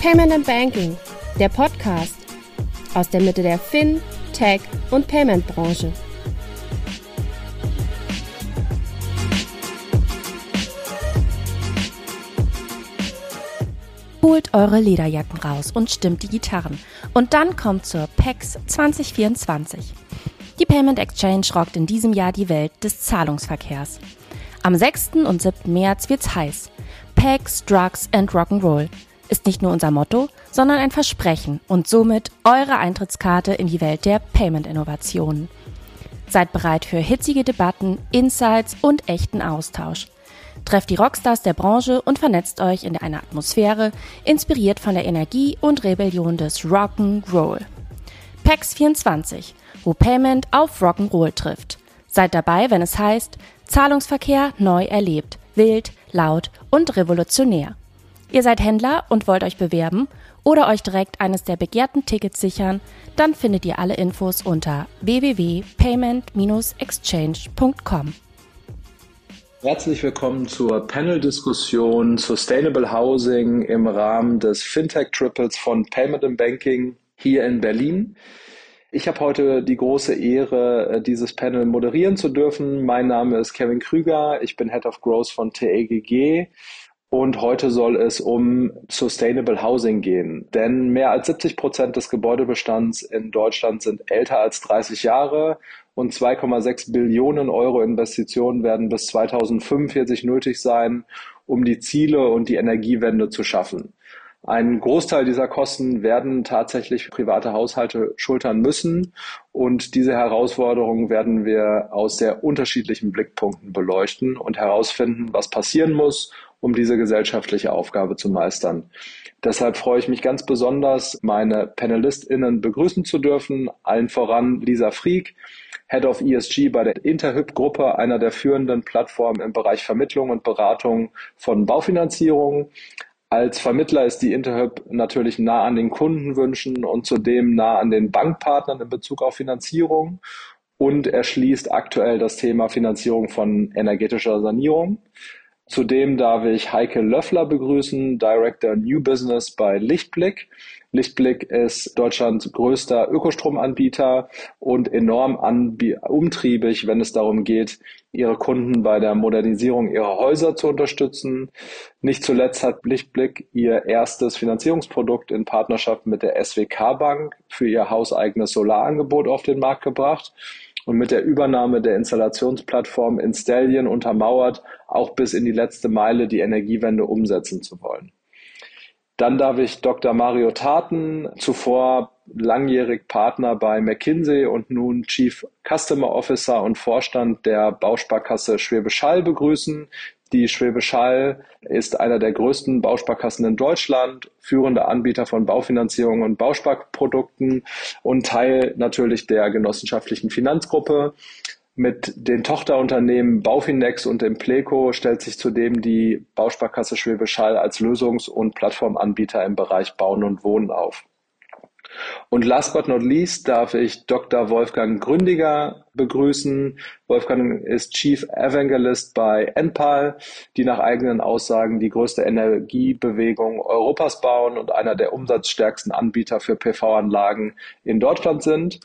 Payment and Banking, der Podcast aus der Mitte der Fin, Tech und Payment Branche. Holt eure Lederjacken raus und stimmt die Gitarren. Und dann kommt zur PEX 2024. Die Payment Exchange rockt in diesem Jahr die Welt des Zahlungsverkehrs. Am 6. und 7. März wird's heiß. PEX, Drugs and Rock'n'Roll ist nicht nur unser Motto, sondern ein Versprechen und somit eure Eintrittskarte in die Welt der Payment-Innovationen. Seid bereit für hitzige Debatten, Insights und echten Austausch. Trefft die Rockstars der Branche und vernetzt euch in einer Atmosphäre, inspiriert von der Energie und Rebellion des Rock'n'Roll. PAX 24, wo Payment auf Rock'n'Roll trifft. Seid dabei, wenn es heißt, Zahlungsverkehr neu erlebt, wild, laut und revolutionär. Ihr seid Händler und wollt euch bewerben oder euch direkt eines der begehrten Tickets sichern, dann findet ihr alle Infos unter www.payment-exchange.com. Herzlich willkommen zur Panel-Diskussion Sustainable Housing im Rahmen des Fintech-Triples von Payment and Banking hier in Berlin. Ich habe heute die große Ehre, äh, dieses Panel moderieren zu dürfen. Mein Name ist Kevin Krüger, ich bin Head of Growth von TAGG und heute soll es um Sustainable Housing gehen. Denn mehr als 70 Prozent des Gebäudebestands in Deutschland sind älter als 30 Jahre und 2,6 Billionen Euro Investitionen werden bis 2045 nötig sein, um die Ziele und die Energiewende zu schaffen. Ein Großteil dieser Kosten werden tatsächlich private Haushalte schultern müssen. Und diese Herausforderungen werden wir aus sehr unterschiedlichen Blickpunkten beleuchten und herausfinden, was passieren muss, um diese gesellschaftliche Aufgabe zu meistern. Deshalb freue ich mich ganz besonders, meine PanelistInnen begrüßen zu dürfen. Allen voran Lisa Frieck, Head of ESG bei der Interhyp-Gruppe, einer der führenden Plattformen im Bereich Vermittlung und Beratung von Baufinanzierung. Als Vermittler ist die Interhyp natürlich nah an den Kundenwünschen und zudem nah an den Bankpartnern in Bezug auf Finanzierung und erschließt aktuell das Thema Finanzierung von energetischer Sanierung. Zudem darf ich Heike Löffler begrüßen, Director New Business bei Lichtblick. Lichtblick ist Deutschlands größter Ökostromanbieter und enorm umtriebig, wenn es darum geht, ihre Kunden bei der Modernisierung ihrer Häuser zu unterstützen. Nicht zuletzt hat Lichtblick ihr erstes Finanzierungsprodukt in Partnerschaft mit der SWK Bank für ihr hauseigenes Solarangebot auf den Markt gebracht und mit der Übernahme der Installationsplattform Installion untermauert, auch bis in die letzte Meile die Energiewende umsetzen zu wollen. Dann darf ich Dr. Mario Taten, zuvor langjährig Partner bei McKinsey und nun Chief Customer Officer und Vorstand der Bausparkasse Schwäbisch Hall begrüßen. Die Schwäbisch Hall ist einer der größten Bausparkassen in Deutschland, führender Anbieter von Baufinanzierung und Bausparprodukten und Teil natürlich der genossenschaftlichen Finanzgruppe. Mit den Tochterunternehmen Baufinex und dem Pleco stellt sich zudem die Bausparkasse Schwäbisch Hall als Lösungs- und Plattformanbieter im Bereich Bauen und Wohnen auf. Und last but not least darf ich Dr. Wolfgang Gründiger begrüßen. Wolfgang ist Chief Evangelist bei Enpal, die nach eigenen Aussagen die größte Energiebewegung Europas bauen und einer der umsatzstärksten Anbieter für PV-Anlagen in Deutschland sind.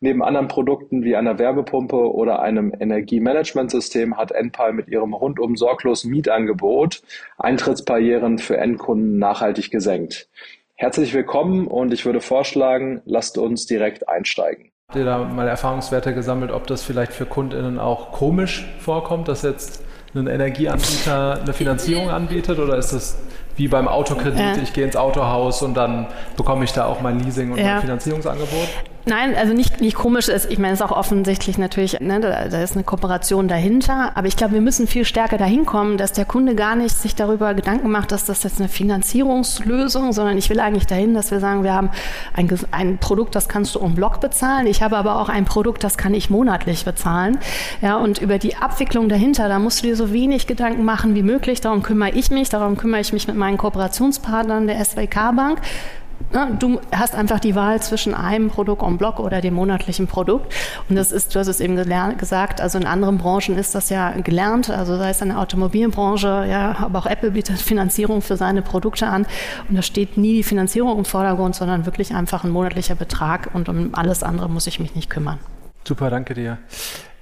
Neben anderen Produkten wie einer Wärmepumpe oder einem Energiemanagementsystem hat Enpal mit ihrem rundum sorglos Mietangebot Eintrittsbarrieren für Endkunden nachhaltig gesenkt. Herzlich willkommen und ich würde vorschlagen, lasst uns direkt einsteigen. Habt ihr da mal Erfahrungswerte gesammelt, ob das vielleicht für KundInnen auch komisch vorkommt, dass jetzt ein Energieanbieter eine Finanzierung anbietet oder ist das wie beim Autokredit, ja. ich gehe ins Autohaus und dann bekomme ich da auch mein Leasing und ja. mein Finanzierungsangebot? Nein, also nicht, nicht komisch ist, ich meine, es ist auch offensichtlich natürlich, ne, da, da ist eine Kooperation dahinter, aber ich glaube, wir müssen viel stärker dahin kommen, dass der Kunde gar nicht sich darüber Gedanken macht, dass das jetzt eine Finanzierungslösung, sondern ich will eigentlich dahin, dass wir sagen, wir haben ein, ein Produkt, das kannst du um Block bezahlen, ich habe aber auch ein Produkt, das kann ich monatlich bezahlen. Ja, und über die Abwicklung dahinter, da musst du dir so wenig Gedanken machen wie möglich, darum kümmere ich mich, darum kümmere ich mich mit meinen Kooperationspartnern der SWK Bank du hast einfach die Wahl zwischen einem Produkt en bloc oder dem monatlichen Produkt. Und das ist, du hast es eben gelernt, gesagt, also in anderen Branchen ist das ja gelernt, also sei es in der Automobilbranche, ja, aber auch Apple bietet Finanzierung für seine Produkte an. Und da steht nie die Finanzierung im Vordergrund, sondern wirklich einfach ein monatlicher Betrag und um alles andere muss ich mich nicht kümmern. Super, danke dir.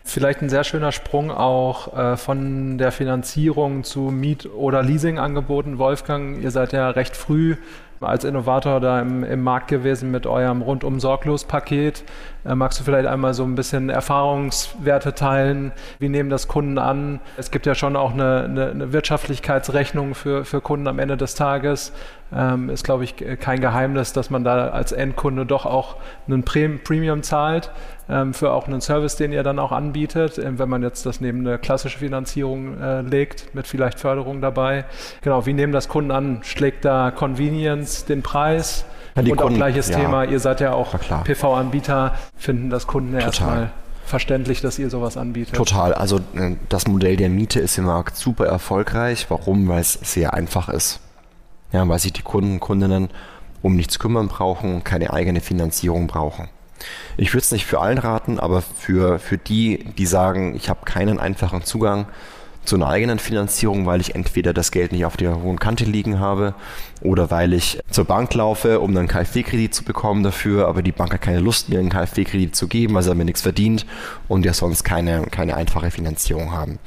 Vielleicht ein sehr schöner Sprung auch äh, von der Finanzierung zu Miet- oder Leasingangeboten. Wolfgang, ihr seid ja recht früh als Innovator da im, im Markt gewesen mit eurem rundum sorglos Paket. Äh, magst du vielleicht einmal so ein bisschen Erfahrungswerte teilen? Wie nehmen das Kunden an? Es gibt ja schon auch eine, eine, eine Wirtschaftlichkeitsrechnung für, für Kunden am Ende des Tages. Ähm, ist, glaube ich, kein Geheimnis, dass man da als Endkunde doch auch einen Premium zahlt ähm, für auch einen Service, den ihr dann auch anbietet, äh, wenn man jetzt das neben eine klassische Finanzierung äh, legt, mit vielleicht Förderung dabei. Genau, wie nehmen das Kunden an? Schlägt da Convenience den Preis? Ja, und Kunden, auch gleiches ja, Thema, ihr seid ja auch PV-Anbieter, finden das Kunden erstmal verständlich, dass ihr sowas anbietet. Total. Also äh, das Modell der Miete ist im Markt super erfolgreich. Warum? Weil es sehr einfach ist. Ja, weil sich die Kunden, Kundinnen um nichts kümmern brauchen und keine eigene Finanzierung brauchen. Ich würde es nicht für allen raten, aber für, für die, die sagen, ich habe keinen einfachen Zugang zu einer eigenen Finanzierung, weil ich entweder das Geld nicht auf der hohen Kante liegen habe oder weil ich zur Bank laufe, um dann KfW-Kredit zu bekommen dafür, aber die Bank hat keine Lust, mir einen KfW-Kredit zu geben, weil sie mir nichts verdient und ja sonst keine, keine einfache Finanzierung haben.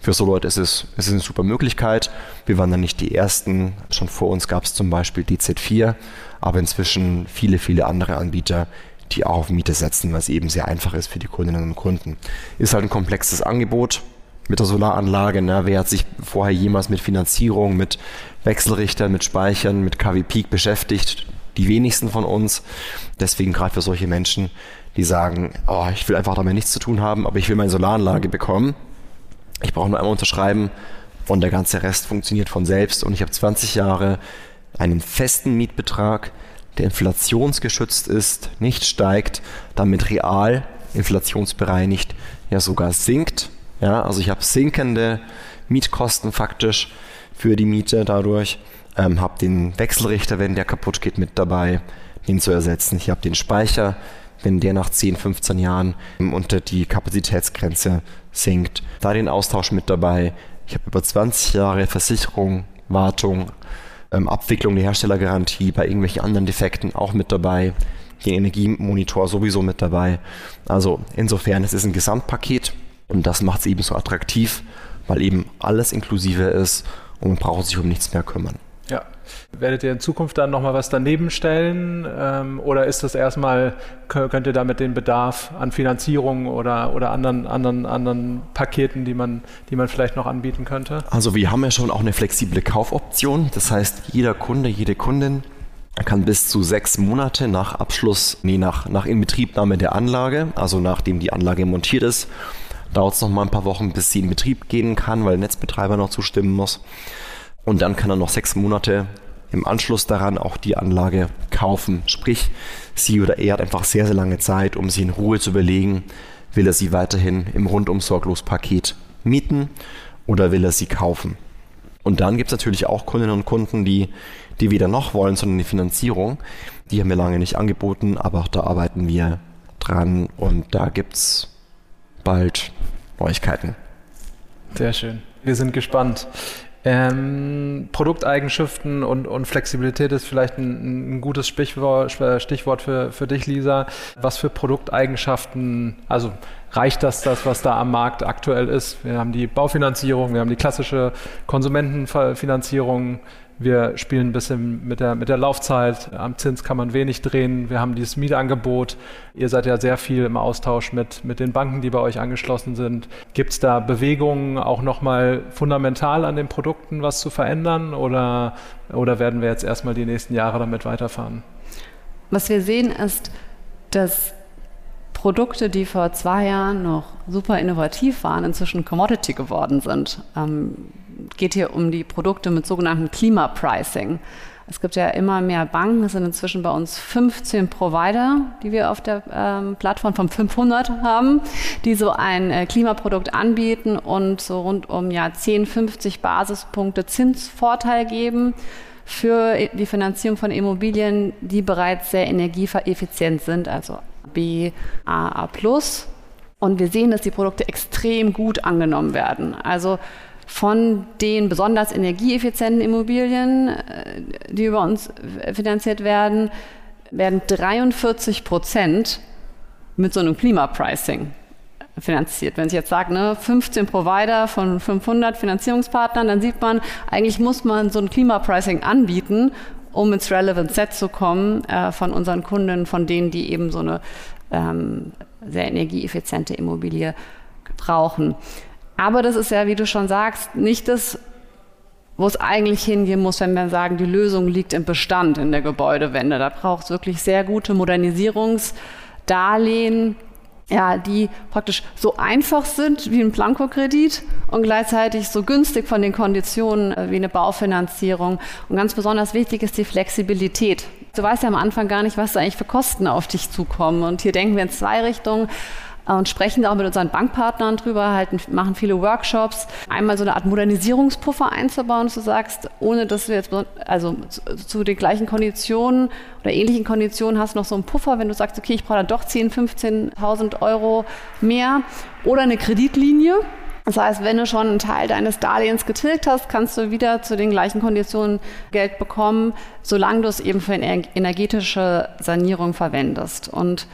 Für so Leute ist es, ist es eine super Möglichkeit. Wir waren dann nicht die Ersten. Schon vor uns gab es zum Beispiel die Z4, aber inzwischen viele, viele andere Anbieter, die auch auf Miete setzen, was eben sehr einfach ist für die Kundinnen und Kunden. Ist halt ein komplexes Angebot mit der Solaranlage. Ne? Wer hat sich vorher jemals mit Finanzierung, mit Wechselrichtern, mit Speichern, mit KW Peak beschäftigt? Die wenigsten von uns. Deswegen gerade für solche Menschen, die sagen, oh, ich will einfach damit nichts zu tun haben, aber ich will meine Solaranlage bekommen. Ich brauche nur einmal unterschreiben und der ganze Rest funktioniert von selbst. Und ich habe 20 Jahre einen festen Mietbetrag, der inflationsgeschützt ist, nicht steigt, damit real inflationsbereinigt ja sogar sinkt. Ja, also ich habe sinkende Mietkosten faktisch für die Miete dadurch, ähm, habe den Wechselrichter, wenn der kaputt geht, mit dabei, den zu ersetzen. Ich habe den Speicher, wenn der nach 10, 15 Jahren unter die Kapazitätsgrenze sinkt. Da den Austausch mit dabei. Ich habe über 20 Jahre Versicherung, Wartung, ähm, Abwicklung der Herstellergarantie bei irgendwelchen anderen Defekten auch mit dabei, den Energiemonitor sowieso mit dabei. Also insofern, es ist ein Gesamtpaket und das macht es eben so attraktiv, weil eben alles inklusive ist und man braucht sich um nichts mehr kümmern. Ja. Werdet ihr in Zukunft dann nochmal was daneben stellen ähm, oder ist das erstmal, könnt ihr damit den Bedarf an Finanzierung oder, oder anderen, anderen, anderen Paketen, die man, die man vielleicht noch anbieten könnte? Also wir haben ja schon auch eine flexible Kaufoption. Das heißt, jeder Kunde, jede Kundin kann bis zu sechs Monate nach Abschluss, nee, nach, nach Inbetriebnahme der Anlage, also nachdem die Anlage montiert ist, dauert es noch mal ein paar Wochen, bis sie in Betrieb gehen kann, weil der Netzbetreiber noch zustimmen muss und dann kann er noch sechs Monate im Anschluss daran auch die Anlage kaufen. Sprich, sie oder er hat einfach sehr, sehr lange Zeit, um sie in Ruhe zu überlegen, will er sie weiterhin im rundum sorglos Paket mieten oder will er sie kaufen. Und dann gibt es natürlich auch Kundinnen und Kunden, die, die weder noch wollen, sondern die Finanzierung. Die haben wir lange nicht angeboten, aber auch da arbeiten wir dran und da gibt es bald Neuigkeiten. Sehr schön. Wir sind gespannt. Ähm, Produkteigenschaften und, und, Flexibilität ist vielleicht ein, ein, gutes Stichwort, für, für dich, Lisa. Was für Produkteigenschaften, also reicht das, das, was da am Markt aktuell ist? Wir haben die Baufinanzierung, wir haben die klassische Konsumentenfinanzierung, wir spielen ein bisschen mit der, mit der Laufzeit. Am Zins kann man wenig drehen. Wir haben dieses Mietangebot. Ihr seid ja sehr viel im Austausch mit, mit den Banken, die bei euch angeschlossen sind. Gibt es da Bewegungen auch nochmal fundamental an den Produkten was zu verändern oder, oder werden wir jetzt erstmal die nächsten Jahre damit weiterfahren? Was wir sehen ist, dass Produkte, die vor zwei Jahren noch super innovativ waren, inzwischen Commodity geworden sind. Ähm, geht hier um die Produkte mit sogenannten Klimapricing. Es gibt ja immer mehr Banken, es sind inzwischen bei uns 15 Provider, die wir auf der ähm, Plattform von 500 haben, die so ein äh, Klimaprodukt anbieten und so rund um ja 10, 50 Basispunkte Zinsvorteil geben für die Finanzierung von Immobilien, die bereits sehr energieeffizient sind, also B, A, A+. Und wir sehen, dass die Produkte extrem gut angenommen werden. Also von den besonders energieeffizienten Immobilien, äh, die über uns finanziert werden, werden 43 Prozent mit so einem Klimapricing finanziert. Wenn ich jetzt sage, ne, 15 Provider von 500 Finanzierungspartnern, dann sieht man, eigentlich muss man so ein Klimapricing anbieten, um ins Relevant Set zu kommen äh, von unseren Kunden, von denen, die eben so eine ähm, sehr energieeffiziente Immobilie brauchen. Aber das ist ja, wie du schon sagst, nicht das, wo es eigentlich hingehen muss, wenn wir sagen, die Lösung liegt im Bestand in der Gebäudewende. Da braucht es wirklich sehr gute Modernisierungsdarlehen, ja, die praktisch so einfach sind wie ein Blankokredit und gleichzeitig so günstig von den Konditionen äh, wie eine Baufinanzierung. Und ganz besonders wichtig ist die Flexibilität. Du weißt ja am Anfang gar nicht, was da eigentlich für Kosten auf dich zukommen. Und hier denken wir in zwei Richtungen und sprechen da auch mit unseren Bankpartnern drüber, halten, machen viele Workshops. Einmal so eine Art Modernisierungspuffer einzubauen, dass du sagst, ohne dass wir jetzt also zu, zu den gleichen Konditionen oder ähnlichen Konditionen hast noch so einen Puffer, wenn du sagst, okay, ich brauche dann doch 10.000, 15.000 Euro mehr oder eine Kreditlinie. Das heißt, wenn du schon einen Teil deines Darlehens getilgt hast, kannst du wieder zu den gleichen Konditionen Geld bekommen, solange du es eben für eine energetische Sanierung verwendest. Und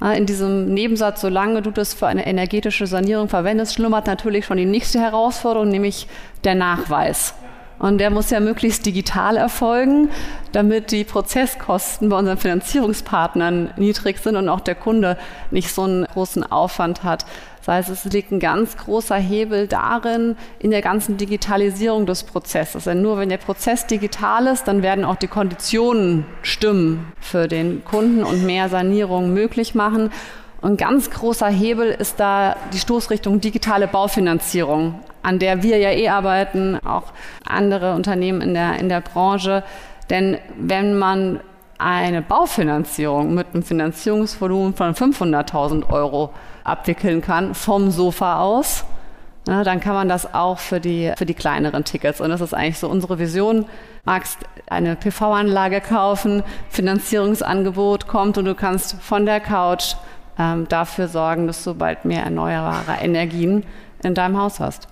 in diesem Nebensatz, solange du das für eine energetische Sanierung verwendest, schlummert natürlich schon die nächste Herausforderung, nämlich der Nachweis. Und der muss ja möglichst digital erfolgen, damit die Prozesskosten bei unseren Finanzierungspartnern niedrig sind und auch der Kunde nicht so einen großen Aufwand hat, das heißt, es liegt ein ganz großer Hebel darin, in der ganzen Digitalisierung des Prozesses. Denn nur wenn der Prozess digital ist, dann werden auch die Konditionen stimmen für den Kunden und mehr Sanierung möglich machen. Und ganz großer Hebel ist da die Stoßrichtung digitale Baufinanzierung, an der wir ja eh arbeiten, auch andere Unternehmen in der, in der Branche. Denn wenn man eine Baufinanzierung mit einem Finanzierungsvolumen von 500.000 Euro abwickeln kann vom Sofa aus, na, dann kann man das auch für die, für die kleineren Tickets. Und das ist eigentlich so unsere Vision. Magst eine PV-Anlage kaufen, Finanzierungsangebot kommt und du kannst von der Couch ähm, dafür sorgen, dass du bald mehr erneuerbare Energien in deinem Haus hast.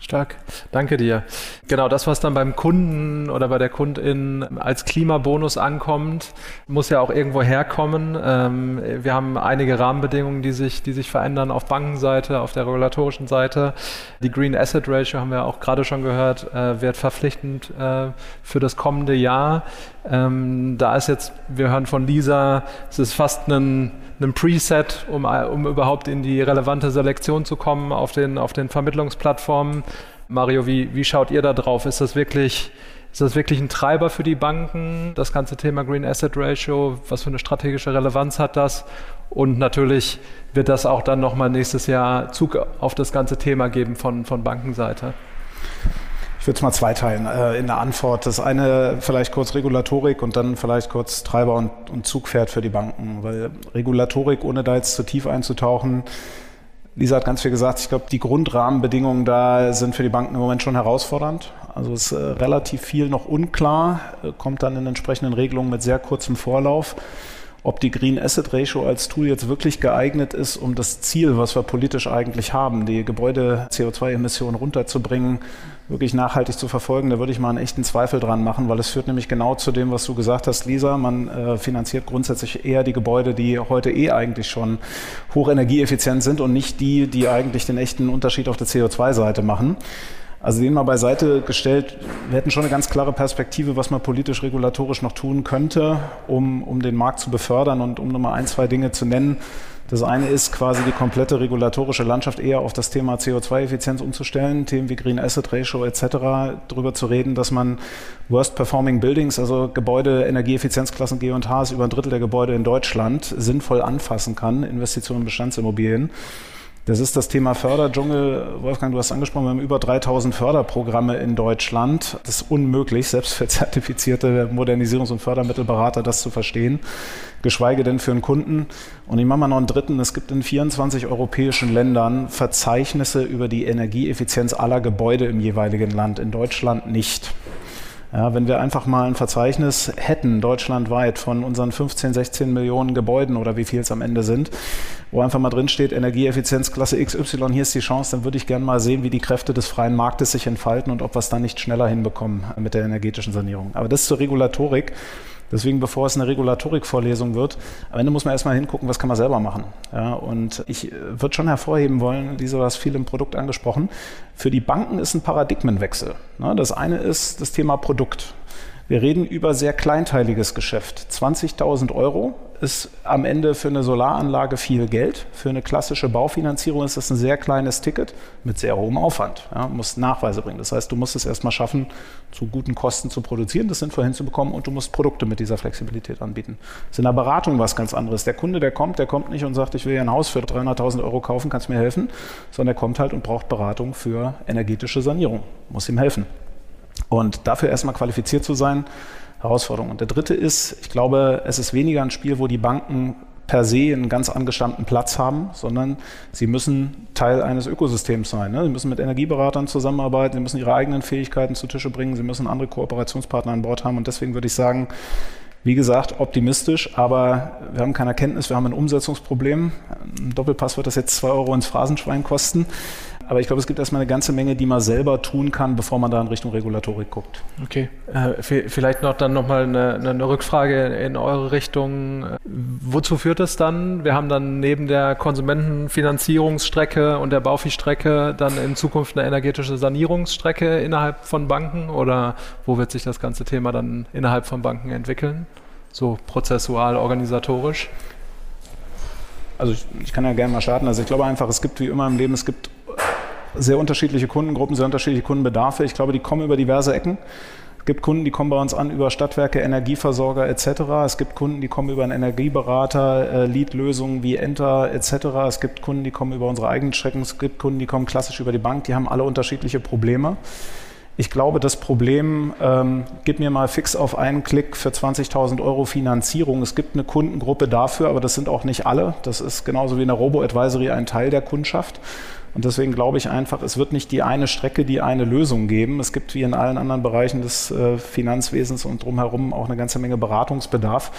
Stark, danke dir. Genau, das, was dann beim Kunden oder bei der Kundin als Klimabonus ankommt, muss ja auch irgendwo herkommen. Ähm, wir haben einige Rahmenbedingungen, die sich, die sich verändern auf Bankenseite, auf der regulatorischen Seite. Die Green Asset Ratio haben wir auch gerade schon gehört, äh, wird verpflichtend äh, für das kommende Jahr. Ähm, da ist jetzt, wir hören von Lisa, es ist fast ein einem Preset, um, um überhaupt in die relevante Selektion zu kommen auf den, auf den Vermittlungsplattformen. Mario, wie, wie schaut ihr da drauf? Ist das wirklich ist das wirklich ein Treiber für die Banken, das ganze Thema Green Asset Ratio? Was für eine strategische Relevanz hat das? Und natürlich wird das auch dann nochmal nächstes Jahr Zug auf das ganze Thema geben von, von Bankenseite. Ich würde es mal zweiteilen äh, in der Antwort. Das eine vielleicht kurz Regulatorik und dann vielleicht kurz Treiber und, und Zugpferd für die Banken. Weil Regulatorik, ohne da jetzt zu tief einzutauchen, Lisa hat ganz viel gesagt, ich glaube, die Grundrahmenbedingungen da sind für die Banken im Moment schon herausfordernd. Also ist äh, relativ viel noch unklar, äh, kommt dann in entsprechenden Regelungen mit sehr kurzem Vorlauf ob die Green Asset Ratio als Tool jetzt wirklich geeignet ist, um das Ziel, was wir politisch eigentlich haben, die Gebäude-CO2-Emissionen runterzubringen, wirklich nachhaltig zu verfolgen, da würde ich mal einen echten Zweifel dran machen, weil es führt nämlich genau zu dem, was du gesagt hast, Lisa. Man äh, finanziert grundsätzlich eher die Gebäude, die heute eh eigentlich schon hochenergieeffizient sind und nicht die, die eigentlich den echten Unterschied auf der CO2-Seite machen. Also den mal beiseite gestellt, wir hätten schon eine ganz klare Perspektive, was man politisch, regulatorisch noch tun könnte, um, um den Markt zu befördern und um nochmal ein, zwei Dinge zu nennen. Das eine ist quasi die komplette regulatorische Landschaft eher auf das Thema CO2-Effizienz umzustellen, Themen wie Green Asset Ratio etc. darüber zu reden, dass man Worst Performing Buildings, also Gebäude, Energieeffizienzklassen G und H, ist über ein Drittel der Gebäude in Deutschland sinnvoll anfassen kann, Investitionen in Bestandsimmobilien. Das ist das Thema Förderdschungel. Wolfgang, du hast angesprochen, wir haben über 3000 Förderprogramme in Deutschland. Das ist unmöglich, selbst für zertifizierte Modernisierungs- und Fördermittelberater das zu verstehen, geschweige denn für einen Kunden. Und ich mache mal noch einen dritten. Es gibt in 24 europäischen Ländern Verzeichnisse über die Energieeffizienz aller Gebäude im jeweiligen Land, in Deutschland nicht. Ja, wenn wir einfach mal ein Verzeichnis hätten, deutschlandweit, von unseren 15, 16 Millionen Gebäuden oder wie viel es am Ende sind, wo einfach mal drin steht, Energieeffizienzklasse XY, hier ist die Chance, dann würde ich gerne mal sehen, wie die Kräfte des freien Marktes sich entfalten und ob wir es dann nicht schneller hinbekommen mit der energetischen Sanierung. Aber das zur Regulatorik. Deswegen, bevor es eine Regulatorik-Vorlesung wird, am Ende muss man erstmal hingucken, was kann man selber machen. Ja, und ich äh, würde schon hervorheben wollen, Lisa, du hast viel im Produkt angesprochen, für die Banken ist ein Paradigmenwechsel. Ne, das eine ist das Thema Produkt. Wir reden über sehr kleinteiliges Geschäft. 20.000 Euro ist am Ende für eine Solaranlage viel Geld. Für eine klassische Baufinanzierung ist das ein sehr kleines Ticket mit sehr hohem Aufwand. Ja, musst Nachweise bringen. Das heißt, du musst es erstmal schaffen, zu guten Kosten zu produzieren, das sinnvoll hinzubekommen und du musst Produkte mit dieser Flexibilität anbieten. Das ist in der Beratung was ganz anderes. Der Kunde, der kommt, der kommt nicht und sagt, ich will ja ein Haus für 300.000 Euro kaufen, kannst mir helfen, sondern der kommt halt und braucht Beratung für energetische Sanierung. Muss ihm helfen. Und dafür erstmal qualifiziert zu sein, Herausforderung. Und der dritte ist, ich glaube, es ist weniger ein Spiel, wo die Banken per se einen ganz angestammten Platz haben, sondern sie müssen Teil eines Ökosystems sein. Ne? Sie müssen mit Energieberatern zusammenarbeiten, sie müssen ihre eigenen Fähigkeiten zu Tische bringen, sie müssen andere Kooperationspartner an Bord haben. Und deswegen würde ich sagen, wie gesagt, optimistisch, aber wir haben keine Erkenntnis, wir haben ein Umsetzungsproblem. Ein Doppelpass wird das jetzt zwei Euro ins Phrasenschwein kosten. Aber ich glaube, es gibt erstmal eine ganze Menge, die man selber tun kann, bevor man da in Richtung Regulatorik guckt. Okay, äh, vielleicht noch dann nochmal eine, eine Rückfrage in eure Richtung. Wozu führt es dann? Wir haben dann neben der Konsumentenfinanzierungsstrecke und der Baufi-Strecke dann in Zukunft eine energetische Sanierungsstrecke innerhalb von Banken oder wo wird sich das ganze Thema dann innerhalb von Banken entwickeln? So prozessual, organisatorisch? Also ich, ich, kann ja gerne mal starten. Also ich glaube einfach, es gibt wie immer im Leben, es gibt sehr unterschiedliche Kundengruppen, sehr unterschiedliche Kundenbedarfe. Ich glaube, die kommen über diverse Ecken. Es gibt Kunden, die kommen bei uns an über Stadtwerke, Energieversorger etc. Es gibt Kunden, die kommen über einen Energieberater, äh, Lead-Lösungen wie Enter etc. Es gibt Kunden, die kommen über unsere eigenen Strecken. Es gibt Kunden, die kommen klassisch über die Bank. Die haben alle unterschiedliche Probleme. Ich glaube, das Problem, ähm, gib mir mal fix auf einen Klick für 20.000 Euro Finanzierung. Es gibt eine Kundengruppe dafür, aber das sind auch nicht alle. Das ist genauso wie in der Robo-Advisory ein Teil der Kundschaft. Und deswegen glaube ich einfach, es wird nicht die eine Strecke, die eine Lösung geben. Es gibt wie in allen anderen Bereichen des äh, Finanzwesens und drumherum auch eine ganze Menge Beratungsbedarf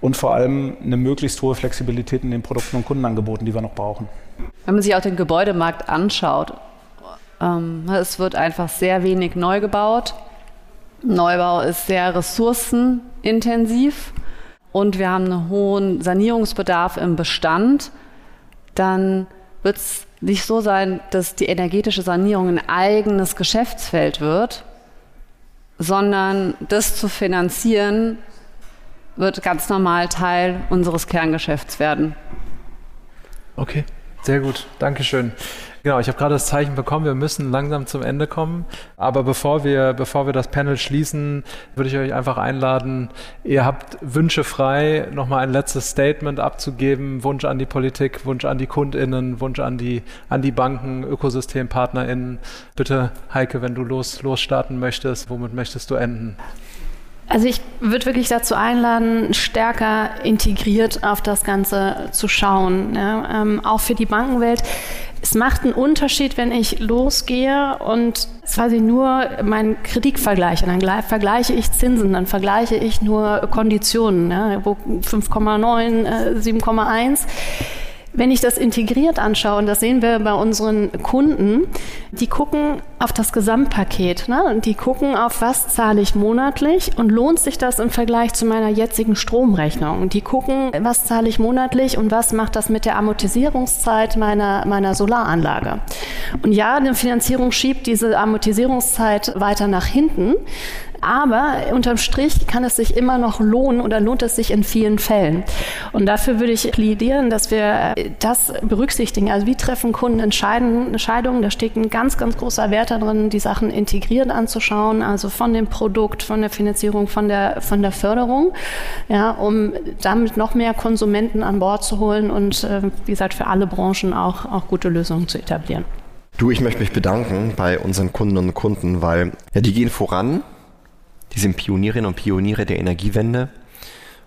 und vor allem eine möglichst hohe Flexibilität in den Produkten und Kundenangeboten, die wir noch brauchen. Wenn man sich auch den Gebäudemarkt anschaut, es wird einfach sehr wenig neu gebaut. Neubau ist sehr ressourcenintensiv und wir haben einen hohen Sanierungsbedarf im Bestand. Dann wird es nicht so sein, dass die energetische Sanierung ein eigenes Geschäftsfeld wird, sondern das zu finanzieren wird ganz normal Teil unseres Kerngeschäfts werden. Okay, sehr gut. Dankeschön. Genau, ich habe gerade das Zeichen bekommen, wir müssen langsam zum Ende kommen. Aber bevor wir, bevor wir das Panel schließen, würde ich euch einfach einladen, ihr habt Wünsche frei, nochmal ein letztes Statement abzugeben, Wunsch an die Politik, Wunsch an die KundInnen, Wunsch an die, an die Banken, ÖkosystempartnerInnen. Bitte, Heike, wenn du los, losstarten möchtest, womit möchtest du enden? Also ich würde wirklich dazu einladen, stärker integriert auf das Ganze zu schauen, ja, ähm, auch für die Bankenwelt. Es macht einen Unterschied, wenn ich losgehe und quasi nur meinen Kredit vergleiche. Dann vergleiche ich Zinsen, dann vergleiche ich nur Konditionen, ja, 5,9, 7,1 wenn ich das integriert anschaue, und das sehen wir bei unseren Kunden, die gucken auf das Gesamtpaket. Ne? Und die gucken auf, was zahle ich monatlich und lohnt sich das im Vergleich zu meiner jetzigen Stromrechnung. Die gucken, was zahle ich monatlich und was macht das mit der Amortisierungszeit meiner, meiner Solaranlage. Und ja, eine Finanzierung schiebt diese Amortisierungszeit weiter nach hinten. Aber unterm Strich kann es sich immer noch lohnen oder lohnt es sich in vielen Fällen. Und dafür würde ich plädieren, dass wir das berücksichtigen. Also wie treffen Kunden Entscheidungen? Da steht ein ganz, ganz großer Wert darin, die Sachen integriert anzuschauen, also von dem Produkt, von der Finanzierung, von der, von der Förderung, ja, um damit noch mehr Konsumenten an Bord zu holen und äh, wie gesagt für alle Branchen auch, auch gute Lösungen zu etablieren. Du, ich möchte mich bedanken bei unseren Kundinnen und Kunden, weil ja, die gehen voran, die sind Pionierinnen und Pioniere der Energiewende.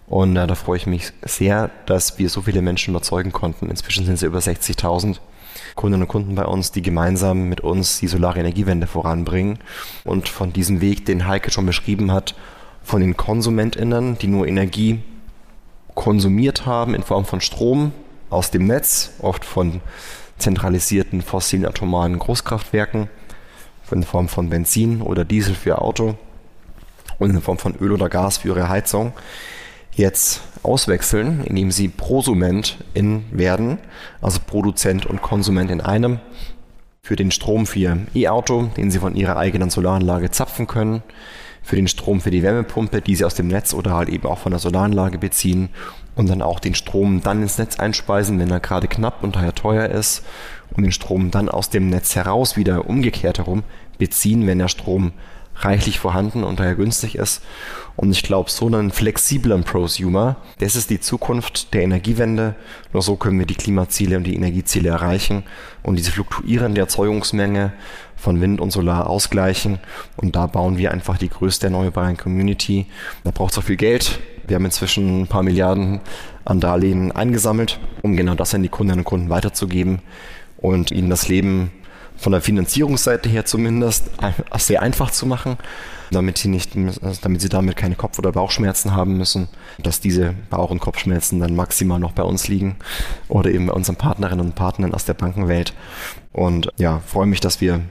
Und äh, da freue ich mich sehr, dass wir so viele Menschen überzeugen konnten. Inzwischen sind es über 60.000 Kundinnen und Kunden bei uns, die gemeinsam mit uns die solare Energiewende voranbringen. Und von diesem Weg, den Heike schon beschrieben hat, von den KonsumentInnen, die nur Energie konsumiert haben in Form von Strom aus dem Netz, oft von zentralisierten fossilen atomaren Großkraftwerken, in Form von Benzin oder Diesel für Auto und in Form von Öl oder Gas für ihre Heizung, jetzt auswechseln, indem sie Prosument in werden, also Produzent und Konsument in einem, für den Strom für ihr E-Auto, den sie von ihrer eigenen Solaranlage zapfen können, für den Strom für die Wärmepumpe, die sie aus dem Netz oder halt eben auch von der Solaranlage beziehen und dann auch den Strom dann ins Netz einspeisen, wenn er gerade knapp und daher teuer ist und den Strom dann aus dem Netz heraus wieder umgekehrt herum beziehen, wenn der Strom reichlich vorhanden und daher günstig ist. Und ich glaube, so einen flexiblen Prosumer, das ist die Zukunft der Energiewende. Nur so können wir die Klimaziele und die Energieziele erreichen und diese fluktuierende Erzeugungsmenge von Wind und Solar ausgleichen. Und da bauen wir einfach die größte erneuerbare Community. Da braucht es auch viel Geld. Wir haben inzwischen ein paar Milliarden an Darlehen eingesammelt, um genau das an die Kundinnen und Kunden weiterzugeben und ihnen das Leben von der Finanzierungsseite her zumindest sehr einfach zu machen, damit sie nicht, damit sie damit keine Kopf- oder Bauchschmerzen haben müssen, dass diese Bauch- und Kopfschmerzen dann maximal noch bei uns liegen oder eben bei unseren Partnerinnen und Partnern aus der Bankenwelt. Und ja, freue mich, dass wir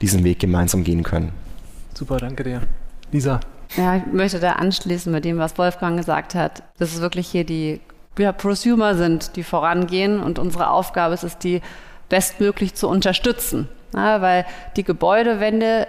diesen Weg gemeinsam gehen können. Super, danke dir. Lisa. Ja, ich möchte da anschließen mit dem, was Wolfgang gesagt hat. Das ist wirklich hier die ja, Prosumer sind, die vorangehen und unsere Aufgabe ist es, die bestmöglich zu unterstützen. Ja, weil die Gebäudewende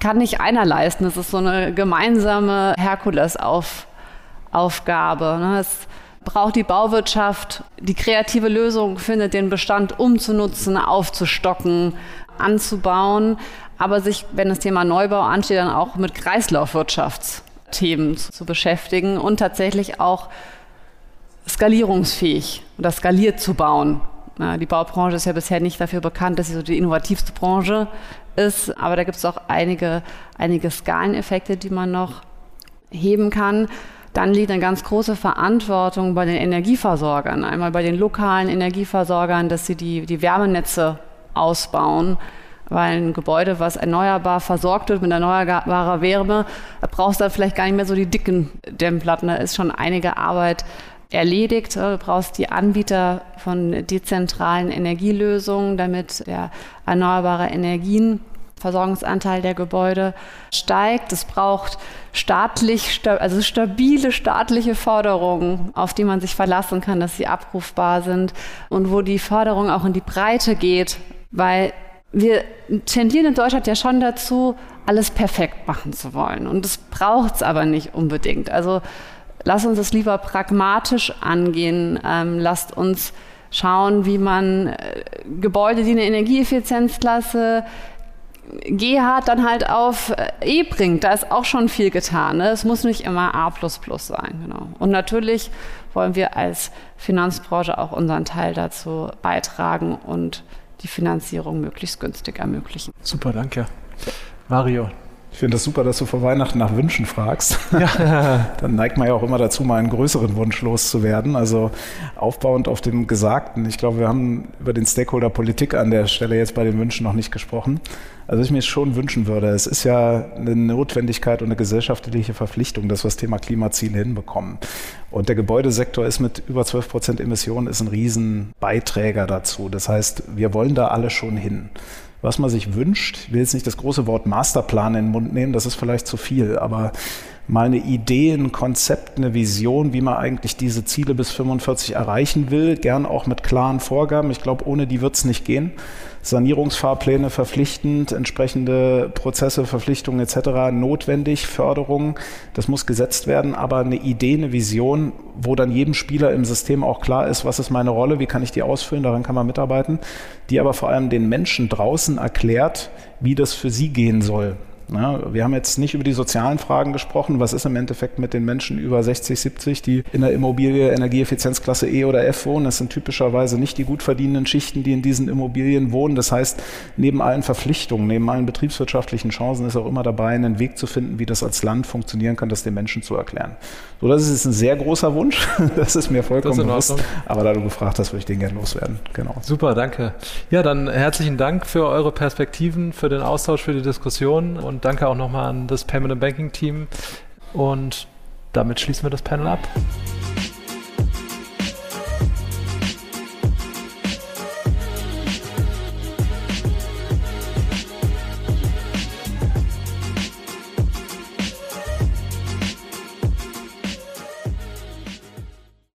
kann nicht einer leisten. Das ist so eine gemeinsame Herkulesaufgabe. Ne? Es braucht die Bauwirtschaft, die kreative Lösung findet, den Bestand umzunutzen, aufzustocken, anzubauen, aber sich, wenn das Thema Neubau ansteht, dann auch mit Kreislaufwirtschaftsthemen zu beschäftigen und tatsächlich auch skalierungsfähig oder skaliert zu bauen. Die Baubranche ist ja bisher nicht dafür bekannt, dass sie so die innovativste Branche ist, aber da gibt es auch einige, einige Skaleneffekte, die man noch heben kann. Dann liegt eine ganz große Verantwortung bei den Energieversorgern. Einmal bei den lokalen Energieversorgern, dass sie die, die Wärmenetze ausbauen, weil ein Gebäude, was erneuerbar versorgt wird mit erneuerbarer Wärme, brauchst du dann vielleicht gar nicht mehr so die dicken Dämmplatten. Da ist schon einige Arbeit erledigt. Du brauchst die Anbieter von dezentralen Energielösungen, damit der erneuerbare Energien Versorgungsanteil der Gebäude steigt. Es braucht staatlich, also stabile staatliche Förderungen, auf die man sich verlassen kann, dass sie abrufbar sind und wo die Förderung auch in die Breite geht, weil wir tendieren in Deutschland ja schon dazu, alles perfekt machen zu wollen. Und das braucht es aber nicht unbedingt. Also lass uns das lieber pragmatisch angehen. Ähm, lasst uns schauen, wie man äh, Gebäude, die eine Energieeffizienzklasse G hat, dann halt auf äh, E bringt. Da ist auch schon viel getan. Ne? Es muss nicht immer A sein. Genau. Und natürlich wollen wir als Finanzbranche auch unseren Teil dazu beitragen und die Finanzierung möglichst günstig ermöglichen. Super, danke. Mario, ich finde das super, dass du vor Weihnachten nach Wünschen fragst. Ja. Dann neigt man ja auch immer dazu, mal einen größeren Wunsch loszuwerden. Also aufbauend auf dem Gesagten. Ich glaube, wir haben über den Stakeholder Politik an der Stelle jetzt bei den Wünschen noch nicht gesprochen. Also ich mir schon wünschen würde, es ist ja eine Notwendigkeit und eine gesellschaftliche Verpflichtung, dass wir das Thema Klimaziele hinbekommen. Und der Gebäudesektor ist mit über 12 Prozent Emissionen ist ein Riesenbeiträger dazu. Das heißt, wir wollen da alle schon hin was man sich wünscht. Ich will jetzt nicht das große Wort Masterplan in den Mund nehmen, das ist vielleicht zu viel, aber mal eine Idee, ein Konzept, eine Vision, wie man eigentlich diese Ziele bis 45 erreichen will, gern auch mit klaren Vorgaben. Ich glaube, ohne die wird es nicht gehen. Sanierungsfahrpläne verpflichtend, entsprechende Prozesse, Verpflichtungen etc. notwendig, Förderung, das muss gesetzt werden, aber eine Idee, eine Vision, wo dann jedem Spieler im System auch klar ist, was ist meine Rolle, wie kann ich die ausfüllen, daran kann man mitarbeiten, die aber vor allem den Menschen draußen erklärt, wie das für sie gehen soll. Ja, wir haben jetzt nicht über die sozialen Fragen gesprochen. Was ist im Endeffekt mit den Menschen über 60, 70, die in der Immobilie Energieeffizienzklasse E oder F wohnen? Das sind typischerweise nicht die gut verdienenden Schichten, die in diesen Immobilien wohnen. Das heißt, neben allen Verpflichtungen, neben allen betriebswirtschaftlichen Chancen ist auch immer dabei, einen Weg zu finden, wie das als Land funktionieren kann, das den Menschen zu erklären. So, das ist ein sehr großer Wunsch. Das ist mir vollkommen bewusst. Aber da du gefragt hast, würde ich den gerne loswerden. Genau. Super, danke. Ja, dann herzlichen Dank für eure Perspektiven, für den Austausch, für die Diskussion danke auch nochmal an das Payment and Banking Team. Und damit schließen wir das Panel ab.